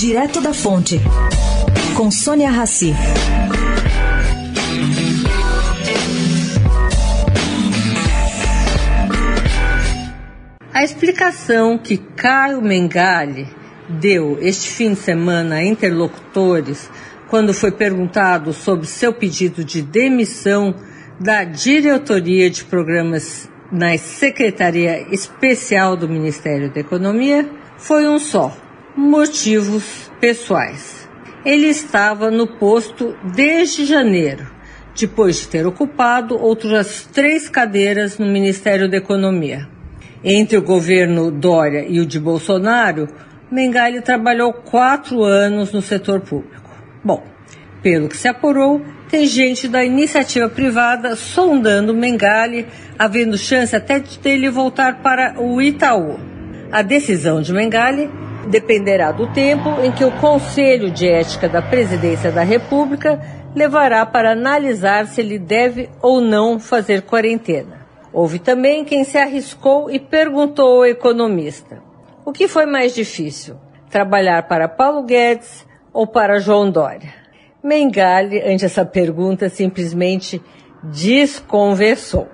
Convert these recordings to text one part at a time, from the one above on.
Direto da Fonte, com Sônia Rassi. A explicação que Caio Mengali deu este fim de semana a interlocutores quando foi perguntado sobre seu pedido de demissão da diretoria de programas na Secretaria Especial do Ministério da Economia foi um só: motivos pessoais. Ele estava no posto desde janeiro, depois de ter ocupado outras três cadeiras no Ministério da Economia. Entre o governo Dória e o de Bolsonaro, Mengali trabalhou quatro anos no setor público. Bom, pelo que se apurou, tem gente da iniciativa privada sondando Mengali, havendo chance até de ele voltar para o Itaú. A decisão de Mengali dependerá do tempo em que o Conselho de Ética da Presidência da República levará para analisar se ele deve ou não fazer quarentena. Houve também quem se arriscou e perguntou ao economista: o que foi mais difícil, trabalhar para Paulo Guedes ou para João Dória? Mengali, ante essa pergunta, simplesmente desconversou.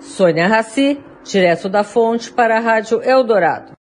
Sônia Raci, direto da fonte para a Rádio Eldorado.